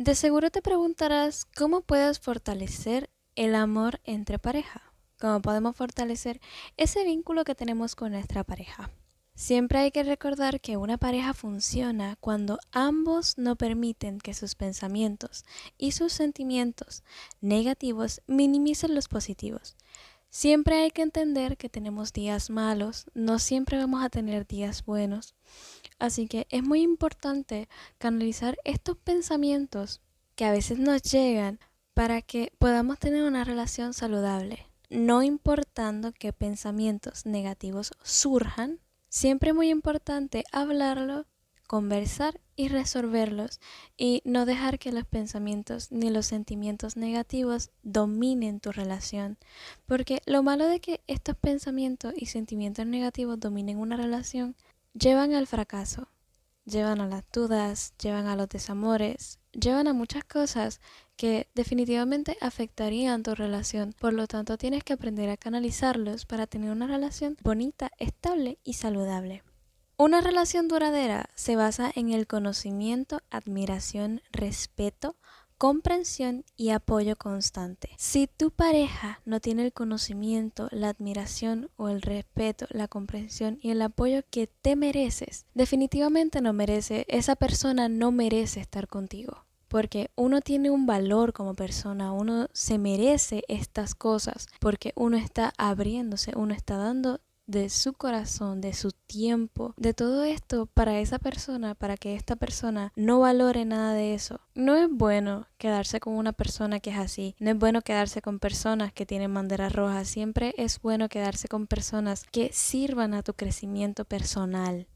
De seguro te preguntarás cómo puedes fortalecer el amor entre pareja, cómo podemos fortalecer ese vínculo que tenemos con nuestra pareja. Siempre hay que recordar que una pareja funciona cuando ambos no permiten que sus pensamientos y sus sentimientos negativos minimicen los positivos. Siempre hay que entender que tenemos días malos, no siempre vamos a tener días buenos. Así que es muy importante canalizar estos pensamientos que a veces nos llegan para que podamos tener una relación saludable, no importando qué pensamientos negativos surjan Siempre es muy importante hablarlo, conversar y resolverlos y no dejar que los pensamientos ni los sentimientos negativos dominen tu relación. Porque lo malo de que estos pensamientos y sentimientos negativos dominen una relación llevan al fracaso, llevan a las dudas, llevan a los desamores, llevan a muchas cosas que definitivamente afectarían tu relación. Por lo tanto, tienes que aprender a canalizarlos para tener una relación bonita, estable y saludable. Una relación duradera se basa en el conocimiento, admiración, respeto, comprensión y apoyo constante. Si tu pareja no tiene el conocimiento, la admiración o el respeto, la comprensión y el apoyo que te mereces, definitivamente no merece, esa persona no merece estar contigo porque uno tiene un valor como persona, uno se merece estas cosas, porque uno está abriéndose, uno está dando de su corazón, de su tiempo, de todo esto para esa persona, para que esta persona no valore nada de eso. No es bueno quedarse con una persona que es así, no es bueno quedarse con personas que tienen banderas rojas, siempre es bueno quedarse con personas que sirvan a tu crecimiento personal.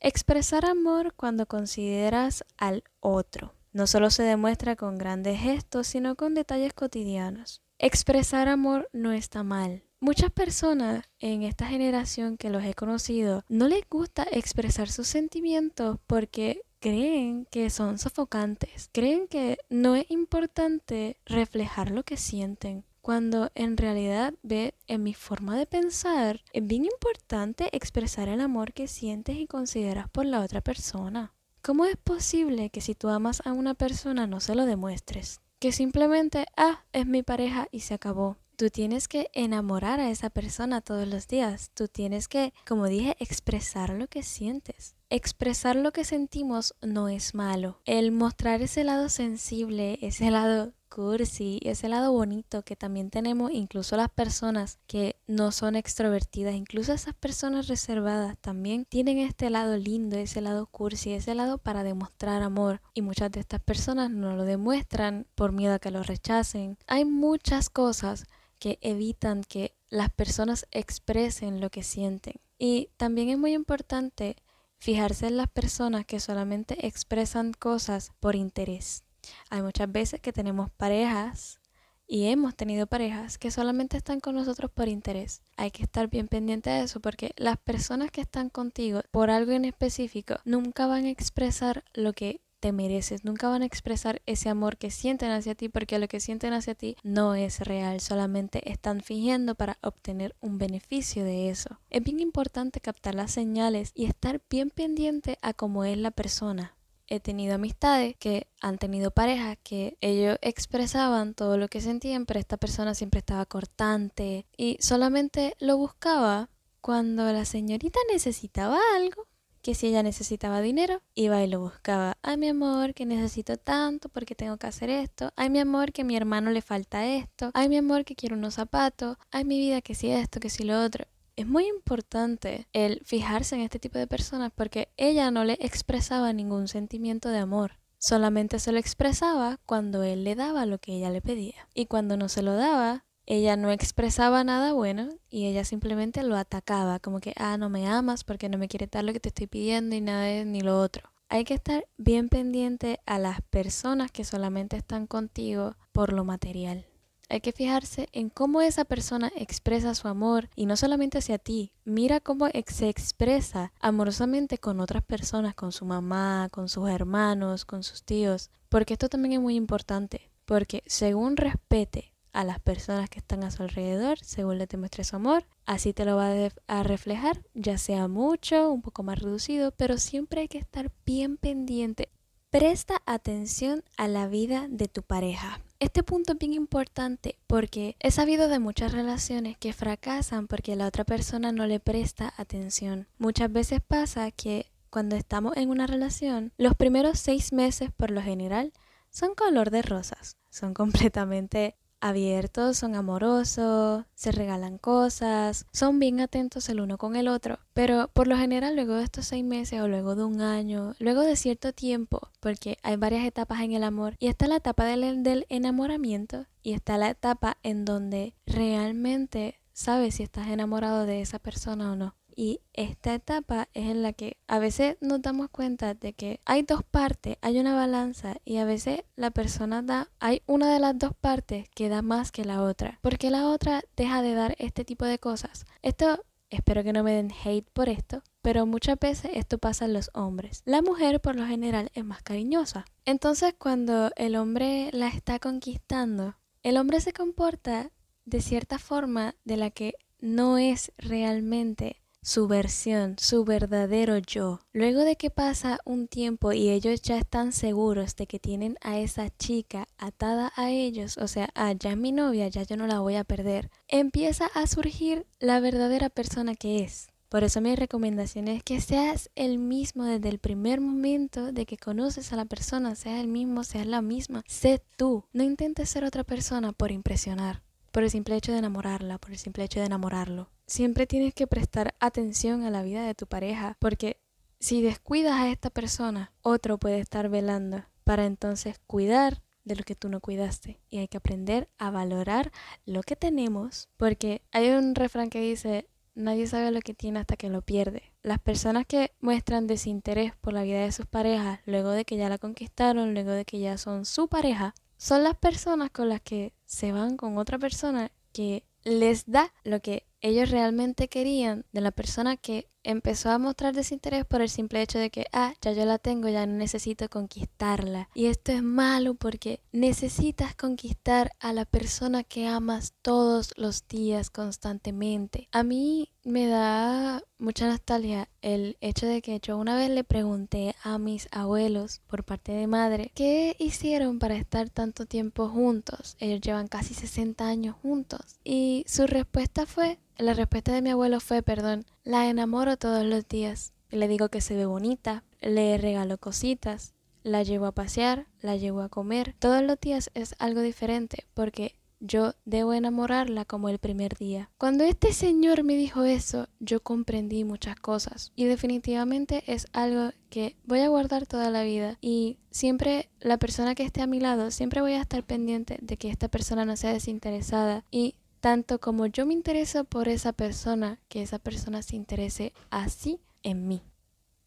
Expresar amor cuando consideras al otro. No solo se demuestra con grandes gestos, sino con detalles cotidianos. Expresar amor no está mal. Muchas personas en esta generación que los he conocido no les gusta expresar sus sentimientos porque creen que son sofocantes, creen que no es importante reflejar lo que sienten, cuando en realidad ve en mi forma de pensar es bien importante expresar el amor que sientes y consideras por la otra persona. ¿Cómo es posible que si tú amas a una persona no se lo demuestres? Que simplemente, ah, es mi pareja y se acabó. Tú tienes que enamorar a esa persona todos los días. Tú tienes que, como dije, expresar lo que sientes. Expresar lo que sentimos no es malo. El mostrar ese lado sensible, ese lado cursi, ese lado bonito que también tenemos incluso las personas que no son extrovertidas, incluso esas personas reservadas también tienen este lado lindo, ese lado cursi, ese lado para demostrar amor y muchas de estas personas no lo demuestran por miedo a que lo rechacen. Hay muchas cosas que evitan que las personas expresen lo que sienten. Y también es muy importante fijarse en las personas que solamente expresan cosas por interés. Hay muchas veces que tenemos parejas y hemos tenido parejas que solamente están con nosotros por interés. Hay que estar bien pendiente de eso porque las personas que están contigo por algo en específico nunca van a expresar lo que te mereces, nunca van a expresar ese amor que sienten hacia ti porque lo que sienten hacia ti no es real, solamente están fingiendo para obtener un beneficio de eso. Es bien importante captar las señales y estar bien pendiente a cómo es la persona he tenido amistades que han tenido parejas que ellos expresaban todo lo que sentían, pero esta persona siempre estaba cortante y solamente lo buscaba cuando la señorita necesitaba algo. Que si ella necesitaba dinero, iba y lo buscaba. Ay, mi amor, que necesito tanto porque tengo que hacer esto. Ay, mi amor, que a mi hermano le falta esto. Ay, mi amor, que quiero unos zapatos. Ay, mi vida, que si esto, que si lo otro es muy importante el fijarse en este tipo de personas porque ella no le expresaba ningún sentimiento de amor. Solamente se lo expresaba cuando él le daba lo que ella le pedía. Y cuando no se lo daba, ella no expresaba nada bueno y ella simplemente lo atacaba, como que, ah, no me amas porque no me quiere dar lo que te estoy pidiendo y nada ni lo otro. Hay que estar bien pendiente a las personas que solamente están contigo por lo material. Hay que fijarse en cómo esa persona expresa su amor y no solamente hacia ti. Mira cómo se expresa amorosamente con otras personas, con su mamá, con sus hermanos, con sus tíos. Porque esto también es muy importante. Porque según respete a las personas que están a su alrededor, según le demuestre su amor, así te lo va a reflejar, ya sea mucho, un poco más reducido, pero siempre hay que estar bien pendiente Presta atención a la vida de tu pareja. Este punto es bien importante porque he sabido de muchas relaciones que fracasan porque la otra persona no le presta atención. Muchas veces pasa que cuando estamos en una relación, los primeros seis meses por lo general son color de rosas, son completamente abiertos, son amorosos, se regalan cosas, son bien atentos el uno con el otro. Pero por lo general luego de estos seis meses o luego de un año, luego de cierto tiempo, porque hay varias etapas en el amor, y está la etapa del, del enamoramiento y está la etapa en donde realmente sabes si estás enamorado de esa persona o no. Y esta etapa es en la que a veces nos damos cuenta de que hay dos partes, hay una balanza y a veces la persona da, hay una de las dos partes que da más que la otra, porque la otra deja de dar este tipo de cosas. Esto, espero que no me den hate por esto, pero muchas veces esto pasa en los hombres. La mujer por lo general es más cariñosa. Entonces cuando el hombre la está conquistando, el hombre se comporta de cierta forma de la que no es realmente su versión, su verdadero yo. Luego de que pasa un tiempo y ellos ya están seguros de que tienen a esa chica atada a ellos, o sea, ah, ya es mi novia, ya yo no la voy a perder, empieza a surgir la verdadera persona que es. Por eso mi recomendación es que seas el mismo desde el primer momento de que conoces a la persona, seas el mismo, seas la misma, sé tú. No intentes ser otra persona por impresionar, por el simple hecho de enamorarla, por el simple hecho de enamorarlo siempre tienes que prestar atención a la vida de tu pareja, porque si descuidas a esta persona, otro puede estar velando para entonces cuidar de lo que tú no cuidaste. Y hay que aprender a valorar lo que tenemos, porque hay un refrán que dice, nadie sabe lo que tiene hasta que lo pierde. Las personas que muestran desinterés por la vida de sus parejas, luego de que ya la conquistaron, luego de que ya son su pareja, son las personas con las que se van con otra persona que les da lo que ellos realmente querían de la persona que empezó a mostrar desinterés por el simple hecho de que, ah, ya yo la tengo, ya no necesito conquistarla. Y esto es malo porque necesitas conquistar a la persona que amas todos los días constantemente. A mí me da mucha nostalgia el hecho de que yo una vez le pregunté a mis abuelos por parte de madre qué hicieron para estar tanto tiempo juntos. Ellos llevan casi 60 años juntos. Y su respuesta fue, la respuesta de mi abuelo fue, perdón, la enamoro todos los días. Le digo que se ve bonita, le regalo cositas, la llevo a pasear, la llevo a comer. Todos los días es algo diferente porque yo debo enamorarla como el primer día. Cuando este señor me dijo eso, yo comprendí muchas cosas y definitivamente es algo que voy a guardar toda la vida y siempre la persona que esté a mi lado, siempre voy a estar pendiente de que esta persona no sea desinteresada y tanto como yo me intereso por esa persona, que esa persona se interese así en mí.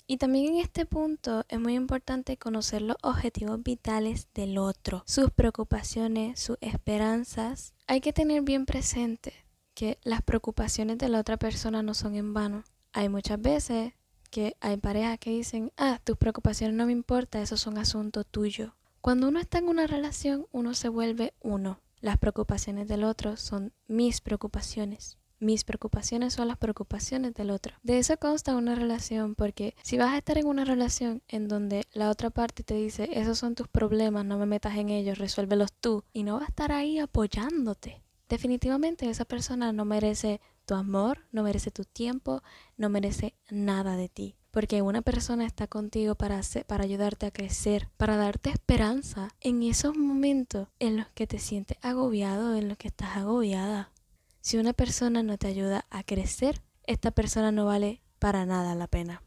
Y también en este punto es muy importante conocer los objetivos vitales del otro, sus preocupaciones, sus esperanzas. Hay que tener bien presente que las preocupaciones de la otra persona no son en vano. Hay muchas veces que hay parejas que dicen, ah, tus preocupaciones no me importan, esos son asuntos tuyos. Cuando uno está en una relación, uno se vuelve uno. Las preocupaciones del otro son mis preocupaciones. Mis preocupaciones son las preocupaciones del otro. De eso consta una relación porque si vas a estar en una relación en donde la otra parte te dice, esos son tus problemas, no me metas en ellos, resuélvelos tú, y no va a estar ahí apoyándote. Definitivamente esa persona no merece tu amor, no merece tu tiempo, no merece nada de ti. Porque una persona está contigo para, para ayudarte a crecer, para darte esperanza en esos momentos en los que te sientes agobiado, en los que estás agobiada. Si una persona no te ayuda a crecer, esta persona no vale para nada la pena.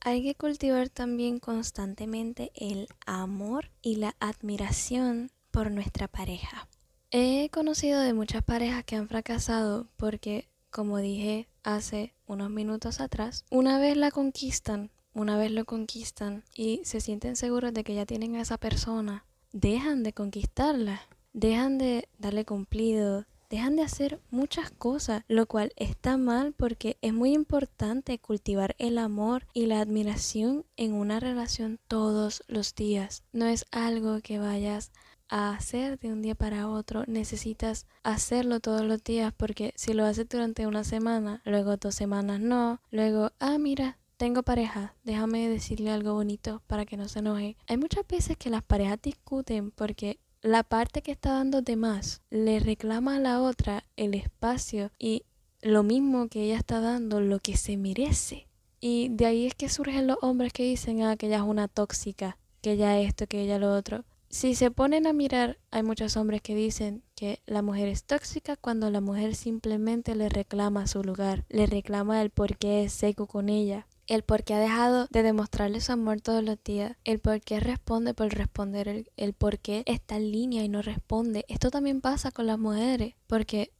Hay que cultivar también constantemente el amor y la admiración por nuestra pareja. He conocido de muchas parejas que han fracasado porque, como dije hace unos minutos atrás, una vez la conquistan, una vez lo conquistan y se sienten seguros de que ya tienen a esa persona, dejan de conquistarla, dejan de darle cumplido, dejan de hacer muchas cosas, lo cual está mal porque es muy importante cultivar el amor y la admiración en una relación todos los días. No es algo que vayas a hacer de un día para otro, necesitas hacerlo todos los días porque si lo haces durante una semana, luego dos semanas no, luego, ah, mira, tengo pareja, déjame decirle algo bonito para que no se enoje. Hay muchas veces que las parejas discuten porque la parte que está dando de más le reclama a la otra el espacio y lo mismo que ella está dando, lo que se merece. Y de ahí es que surgen los hombres que dicen, ah, que ella es una tóxica, que ella esto, que ella lo otro. Si se ponen a mirar, hay muchos hombres que dicen que la mujer es tóxica cuando la mujer simplemente le reclama su lugar, le reclama el por qué es seco con ella, el por qué ha dejado de demostrarle su amor todos los días, el por qué responde por responder, el, el por qué está en línea y no responde. Esto también pasa con las mujeres, porque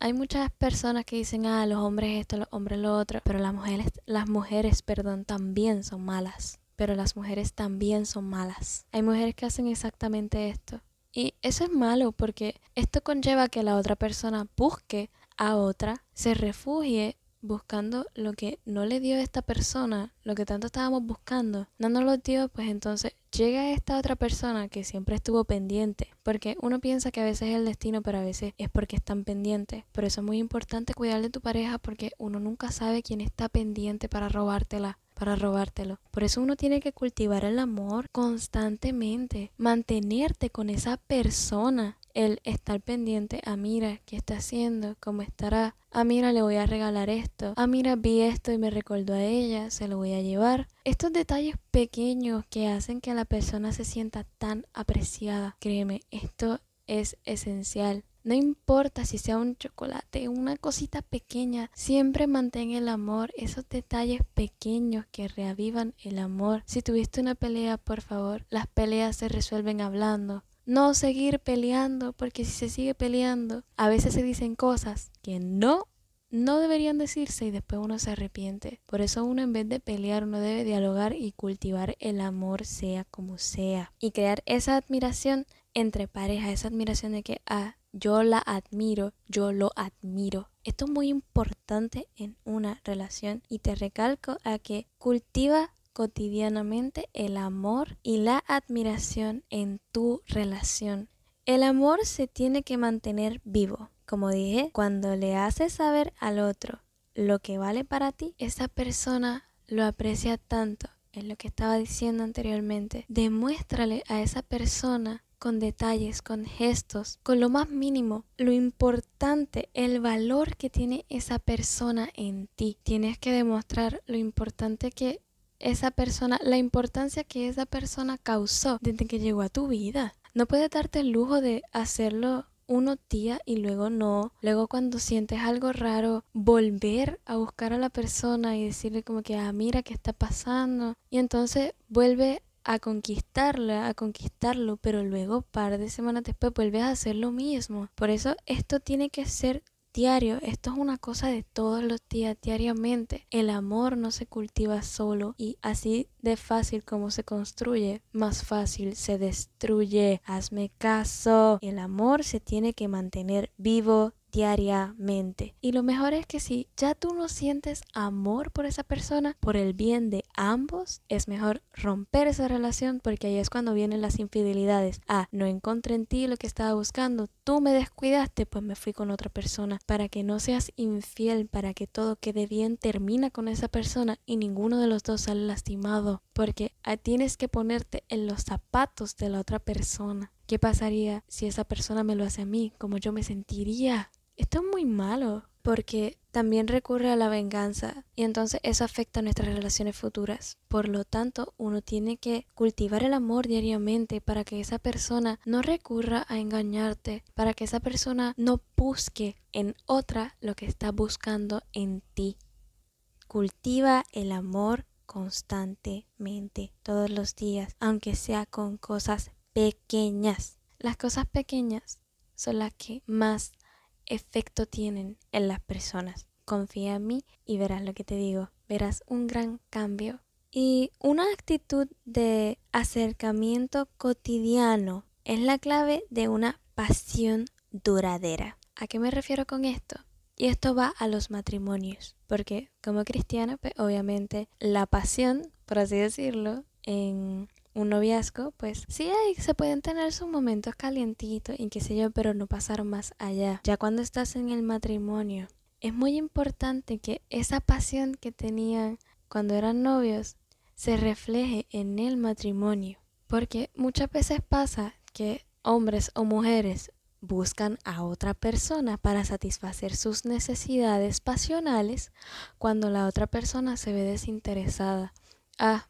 hay muchas personas que dicen, ah, los hombres esto, los hombres lo otro, pero las mujeres, las mujeres, perdón, también son malas. Pero las mujeres también son malas. Hay mujeres que hacen exactamente esto. Y eso es malo porque esto conlleva que la otra persona busque a otra, se refugie buscando lo que no le dio esta persona, lo que tanto estábamos buscando, no nos lo dio, pues entonces llega esta otra persona que siempre estuvo pendiente, porque uno piensa que a veces es el destino, pero a veces es porque están pendientes. Por eso es muy importante cuidar de tu pareja porque uno nunca sabe quién está pendiente para robártela para robártelo. Por eso uno tiene que cultivar el amor constantemente, mantenerte con esa persona, el estar pendiente, a ah, mira, ¿qué está haciendo? ¿Cómo estará? Ah, mira, le voy a regalar esto. Ah, mira, vi esto y me recordó a ella, se lo voy a llevar. Estos detalles pequeños que hacen que la persona se sienta tan apreciada, créeme, esto es esencial. No importa si sea un chocolate, una cosita pequeña, siempre mantén el amor, esos detalles pequeños que reavivan el amor. Si tuviste una pelea, por favor, las peleas se resuelven hablando. No seguir peleando, porque si se sigue peleando, a veces se dicen cosas que no no deberían decirse y después uno se arrepiente. Por eso uno en vez de pelear, uno debe dialogar y cultivar el amor sea como sea. Y crear esa admiración entre pareja, esa admiración de que, ah, yo la admiro, yo lo admiro. Esto es muy importante en una relación y te recalco a que cultiva cotidianamente el amor y la admiración en tu relación. El amor se tiene que mantener vivo. Como dije, cuando le haces saber al otro lo que vale para ti, esa persona lo aprecia tanto. Es lo que estaba diciendo anteriormente. Demuéstrale a esa persona con detalles, con gestos, con lo más mínimo, lo importante, el valor que tiene esa persona en ti. Tienes que demostrar lo importante que esa persona, la importancia que esa persona causó desde que llegó a tu vida. No puedes darte el lujo de hacerlo uno día y luego no. Luego cuando sientes algo raro, volver a buscar a la persona y decirle como que, ah, mira qué está pasando. Y entonces vuelve a conquistarla, a conquistarlo, pero luego, par de semanas después, vuelves a hacer lo mismo. Por eso esto tiene que ser diario, esto es una cosa de todos los días, diariamente. El amor no se cultiva solo y así de fácil como se construye, más fácil se destruye. Hazme caso. El amor se tiene que mantener vivo, diariamente. Y lo mejor es que si ya tú no sientes amor por esa persona, por el bien de ambos, es mejor romper esa relación porque ahí es cuando vienen las infidelidades. Ah, no encontré en ti lo que estaba buscando, tú me descuidaste, pues me fui con otra persona. Para que no seas infiel, para que todo quede bien, termina con esa persona y ninguno de los dos sale lastimado. Porque ah, tienes que ponerte en los zapatos de la otra persona. ¿Qué pasaría si esa persona me lo hace a mí? ¿Cómo yo me sentiría? Esto es muy malo porque también recurre a la venganza y entonces eso afecta a nuestras relaciones futuras. Por lo tanto, uno tiene que cultivar el amor diariamente para que esa persona no recurra a engañarte, para que esa persona no busque en otra lo que está buscando en ti. Cultiva el amor constantemente, todos los días, aunque sea con cosas pequeñas. Las cosas pequeñas son las que más efecto tienen en las personas. Confía en mí y verás lo que te digo. Verás un gran cambio. Y una actitud de acercamiento cotidiano es la clave de una pasión duradera. ¿A qué me refiero con esto? Y esto va a los matrimonios, porque como cristiana, pues obviamente la pasión, por así decirlo, en un noviazgo, pues sí hay, se pueden tener sus momentos calientitos y qué sé yo, pero no pasar más allá. Ya cuando estás en el matrimonio, es muy importante que esa pasión que tenían cuando eran novios se refleje en el matrimonio. Porque muchas veces pasa que hombres o mujeres buscan a otra persona para satisfacer sus necesidades pasionales cuando la otra persona se ve desinteresada. Ah,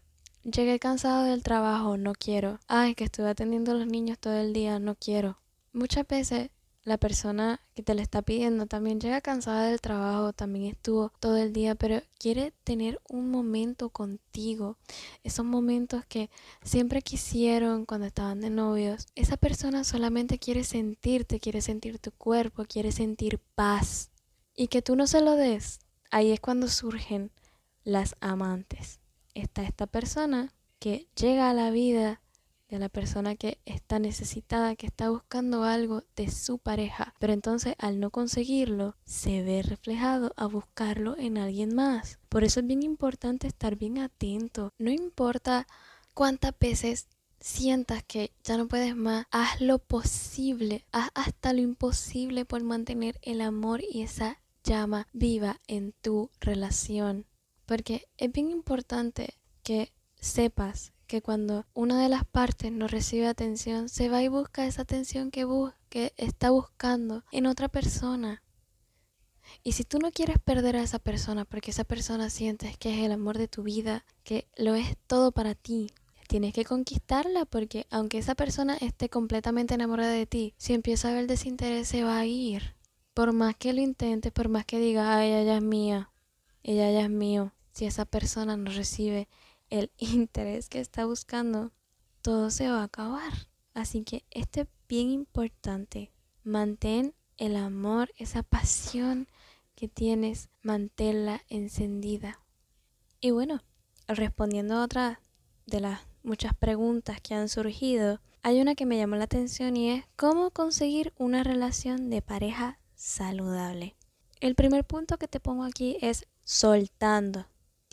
llegué cansado del trabajo, no quiero. Ay, que estuve atendiendo a los niños todo el día, no quiero. Muchas veces la persona que te le está pidiendo también llega cansada del trabajo, también estuvo todo el día, pero quiere tener un momento contigo. Esos momentos que siempre quisieron cuando estaban de novios. Esa persona solamente quiere sentirte, quiere sentir tu cuerpo, quiere sentir paz. Y que tú no se lo des. Ahí es cuando surgen las amantes. Está esta persona que llega a la vida de la persona que está necesitada, que está buscando algo de su pareja, pero entonces al no conseguirlo, se ve reflejado a buscarlo en alguien más. Por eso es bien importante estar bien atento. No importa cuántas veces sientas que ya no puedes más, haz lo posible, haz hasta lo imposible por mantener el amor y esa llama viva en tu relación. Porque es bien importante que sepas que cuando una de las partes no recibe atención, se va y busca esa atención que, está buscando en otra persona. Y si tú no quieres perder a esa persona porque esa persona sientes que es el amor de tu vida, que lo es todo para ti, tienes que conquistarla porque aunque esa persona esté completamente enamorada de ti, si empieza a ver desinterés se va a ir. Por más que lo intentes, por más que diga, ay, ella es mía, ella ya es mío, si esa persona no recibe el interés que está buscando, todo se va a acabar. Así que esto es bien importante. Mantén el amor, esa pasión que tienes, manténla encendida. Y bueno, respondiendo a otra de las muchas preguntas que han surgido, hay una que me llamó la atención y es cómo conseguir una relación de pareja saludable. El primer punto que te pongo aquí es soltando.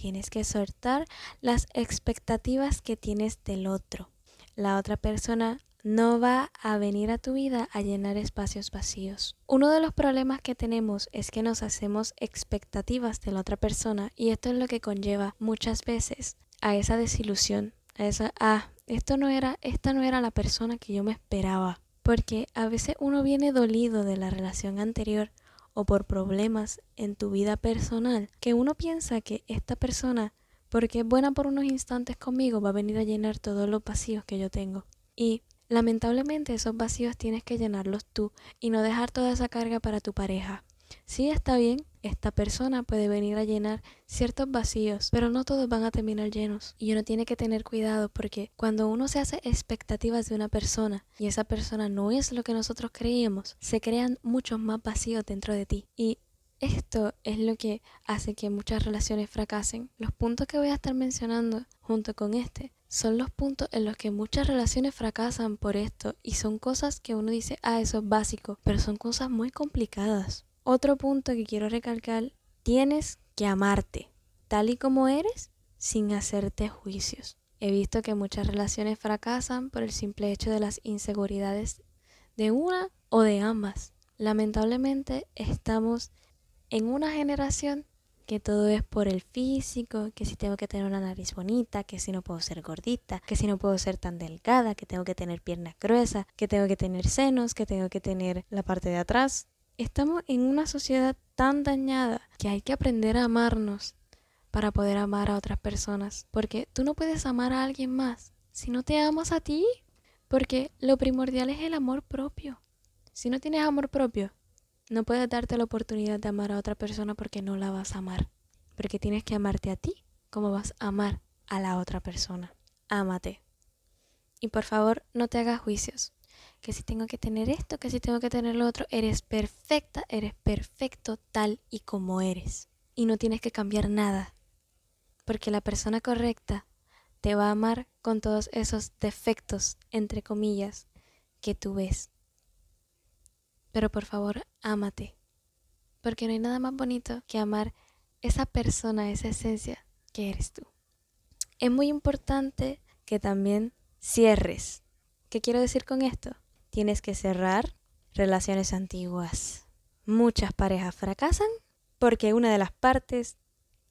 Tienes que soltar las expectativas que tienes del otro. La otra persona no va a venir a tu vida a llenar espacios vacíos. Uno de los problemas que tenemos es que nos hacemos expectativas de la otra persona y esto es lo que conlleva muchas veces a esa desilusión, a esa ah, esto no era esta no era la persona que yo me esperaba, porque a veces uno viene dolido de la relación anterior o por problemas en tu vida personal, que uno piensa que esta persona, porque es buena por unos instantes conmigo, va a venir a llenar todos los vacíos que yo tengo. Y lamentablemente esos vacíos tienes que llenarlos tú y no dejar toda esa carga para tu pareja. Sí está bien, esta persona puede venir a llenar ciertos vacíos, pero no todos van a terminar llenos. Y uno tiene que tener cuidado porque cuando uno se hace expectativas de una persona y esa persona no es lo que nosotros creíamos, se crean muchos más vacíos dentro de ti. Y esto es lo que hace que muchas relaciones fracasen. Los puntos que voy a estar mencionando junto con este son los puntos en los que muchas relaciones fracasan por esto y son cosas que uno dice, ah, eso es básico, pero son cosas muy complicadas. Otro punto que quiero recalcar, tienes que amarte tal y como eres sin hacerte juicios. He visto que muchas relaciones fracasan por el simple hecho de las inseguridades de una o de ambas. Lamentablemente estamos en una generación que todo es por el físico, que si tengo que tener una nariz bonita, que si no puedo ser gordita, que si no puedo ser tan delgada, que tengo que tener piernas gruesas, que tengo que tener senos, que tengo que tener la parte de atrás Estamos en una sociedad tan dañada que hay que aprender a amarnos para poder amar a otras personas. Porque tú no puedes amar a alguien más si no te amas a ti. Porque lo primordial es el amor propio. Si no tienes amor propio, no puedes darte la oportunidad de amar a otra persona porque no la vas a amar. Porque tienes que amarte a ti como vas a amar a la otra persona. Ámate. Y por favor, no te hagas juicios que si tengo que tener esto, que si tengo que tener lo otro, eres perfecta, eres perfecto tal y como eres. Y no tienes que cambiar nada, porque la persona correcta te va a amar con todos esos defectos, entre comillas, que tú ves. Pero por favor, ámate, porque no hay nada más bonito que amar esa persona, esa esencia que eres tú. Es muy importante que también cierres. ¿Qué quiero decir con esto? Tienes que cerrar relaciones antiguas. Muchas parejas fracasan porque una de las partes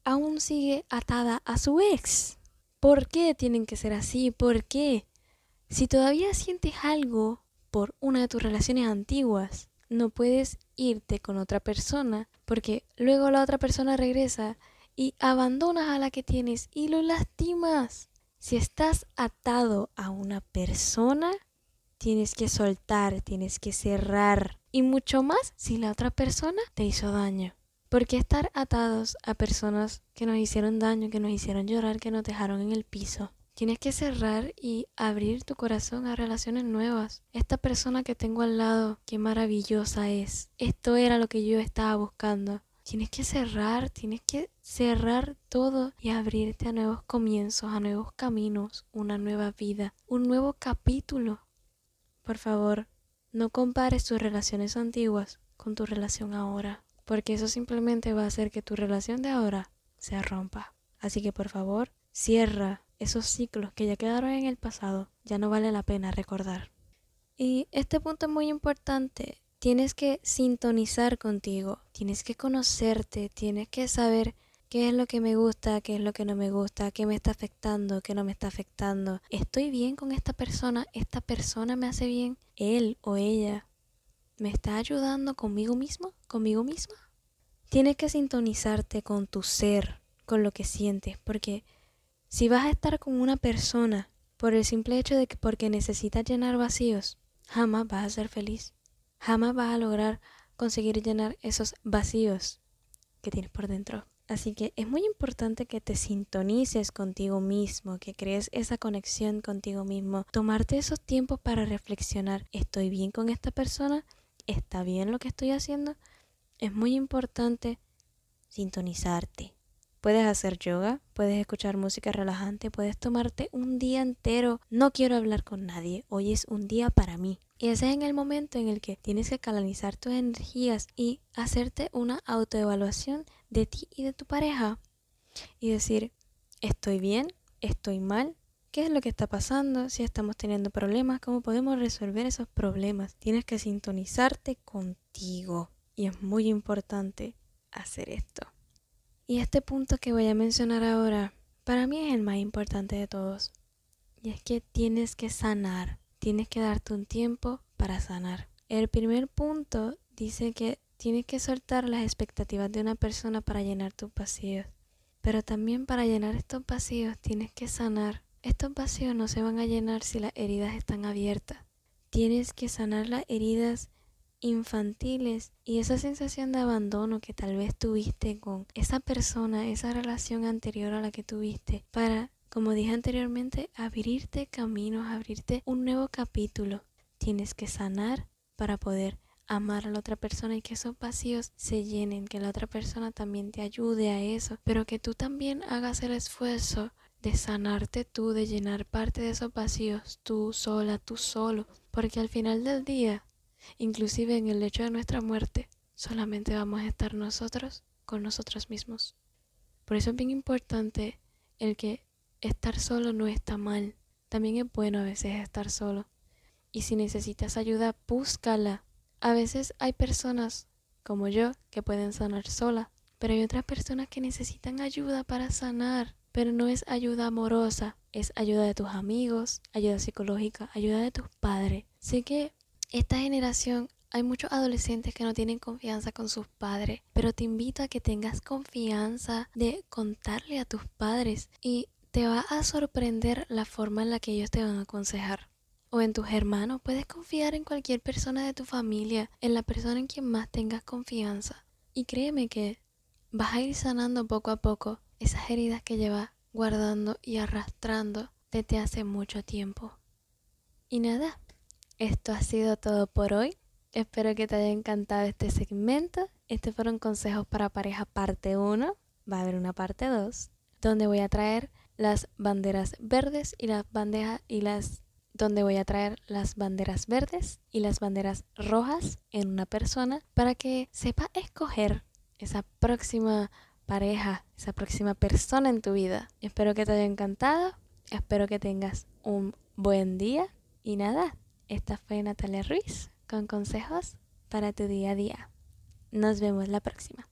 aún sigue atada a su ex. ¿Por qué tienen que ser así? ¿Por qué? Si todavía sientes algo por una de tus relaciones antiguas, no puedes irte con otra persona porque luego la otra persona regresa y abandonas a la que tienes y lo lastimas. Si estás atado a una persona, tienes que soltar, tienes que cerrar. Y mucho más si la otra persona te hizo daño. Porque estar atados a personas que nos hicieron daño, que nos hicieron llorar, que nos dejaron en el piso? Tienes que cerrar y abrir tu corazón a relaciones nuevas. Esta persona que tengo al lado, qué maravillosa es. Esto era lo que yo estaba buscando. Tienes que cerrar, tienes que cerrar todo y abrirte a nuevos comienzos, a nuevos caminos, una nueva vida, un nuevo capítulo. Por favor, no compares tus relaciones antiguas con tu relación ahora, porque eso simplemente va a hacer que tu relación de ahora se rompa. Así que por favor, cierra esos ciclos que ya quedaron en el pasado, ya no vale la pena recordar. Y este punto es muy importante tienes que sintonizar contigo, tienes que conocerte, tienes que saber qué es lo que me gusta, qué es lo que no me gusta, qué me está afectando, qué no me está afectando. ¿Estoy bien con esta persona? ¿Esta persona me hace bien? ¿Él o ella me está ayudando conmigo mismo? ¿Conmigo misma? Tienes que sintonizarte con tu ser, con lo que sientes, porque si vas a estar con una persona por el simple hecho de que porque necesitas llenar vacíos, jamás vas a ser feliz jamás vas a lograr conseguir llenar esos vacíos que tienes por dentro. Así que es muy importante que te sintonices contigo mismo, que crees esa conexión contigo mismo, tomarte esos tiempos para reflexionar, ¿estoy bien con esta persona? ¿Está bien lo que estoy haciendo? Es muy importante sintonizarte. Puedes hacer yoga, puedes escuchar música relajante, puedes tomarte un día entero. No quiero hablar con nadie, hoy es un día para mí. Y ese es en el momento en el que tienes que canalizar tus energías y hacerte una autoevaluación de ti y de tu pareja. Y decir, ¿estoy bien? ¿Estoy mal? ¿Qué es lo que está pasando? Si estamos teniendo problemas, ¿cómo podemos resolver esos problemas? Tienes que sintonizarte contigo. Y es muy importante hacer esto. Y este punto que voy a mencionar ahora, para mí es el más importante de todos. Y es que tienes que sanar tienes que darte un tiempo para sanar. El primer punto dice que tienes que soltar las expectativas de una persona para llenar tus vacíos. Pero también para llenar estos vacíos tienes que sanar. Estos vacíos no se van a llenar si las heridas están abiertas. Tienes que sanar las heridas infantiles y esa sensación de abandono que tal vez tuviste con esa persona, esa relación anterior a la que tuviste, para como dije anteriormente, abrirte caminos, abrirte un nuevo capítulo. Tienes que sanar para poder amar a la otra persona y que esos vacíos se llenen, que la otra persona también te ayude a eso, pero que tú también hagas el esfuerzo de sanarte tú, de llenar parte de esos vacíos tú sola, tú solo, porque al final del día, inclusive en el hecho de nuestra muerte, solamente vamos a estar nosotros con nosotros mismos. Por eso es bien importante el que estar solo no está mal. También es bueno a veces estar solo. Y si necesitas ayuda, búscala. A veces hay personas como yo que pueden sanar sola, pero hay otras personas que necesitan ayuda para sanar. Pero no es ayuda amorosa, es ayuda de tus amigos, ayuda psicológica, ayuda de tus padres. Sé que esta generación hay muchos adolescentes que no tienen confianza con sus padres, pero te invito a que tengas confianza de contarle a tus padres y te va a sorprender la forma en la que ellos te van a aconsejar. O en tus hermanos, puedes confiar en cualquier persona de tu familia, en la persona en quien más tengas confianza. Y créeme que vas a ir sanando poco a poco esas heridas que llevas guardando y arrastrando desde hace mucho tiempo. Y nada, esto ha sido todo por hoy. Espero que te haya encantado este segmento. Estos fueron consejos para pareja parte 1. Va a haber una parte 2, donde voy a traer las banderas verdes y las bandejas y las donde voy a traer las banderas verdes y las banderas rojas en una persona para que sepa escoger esa próxima pareja, esa próxima persona en tu vida. Espero que te haya encantado, espero que tengas un buen día y nada, esta fue Natalia Ruiz con consejos para tu día a día. Nos vemos la próxima.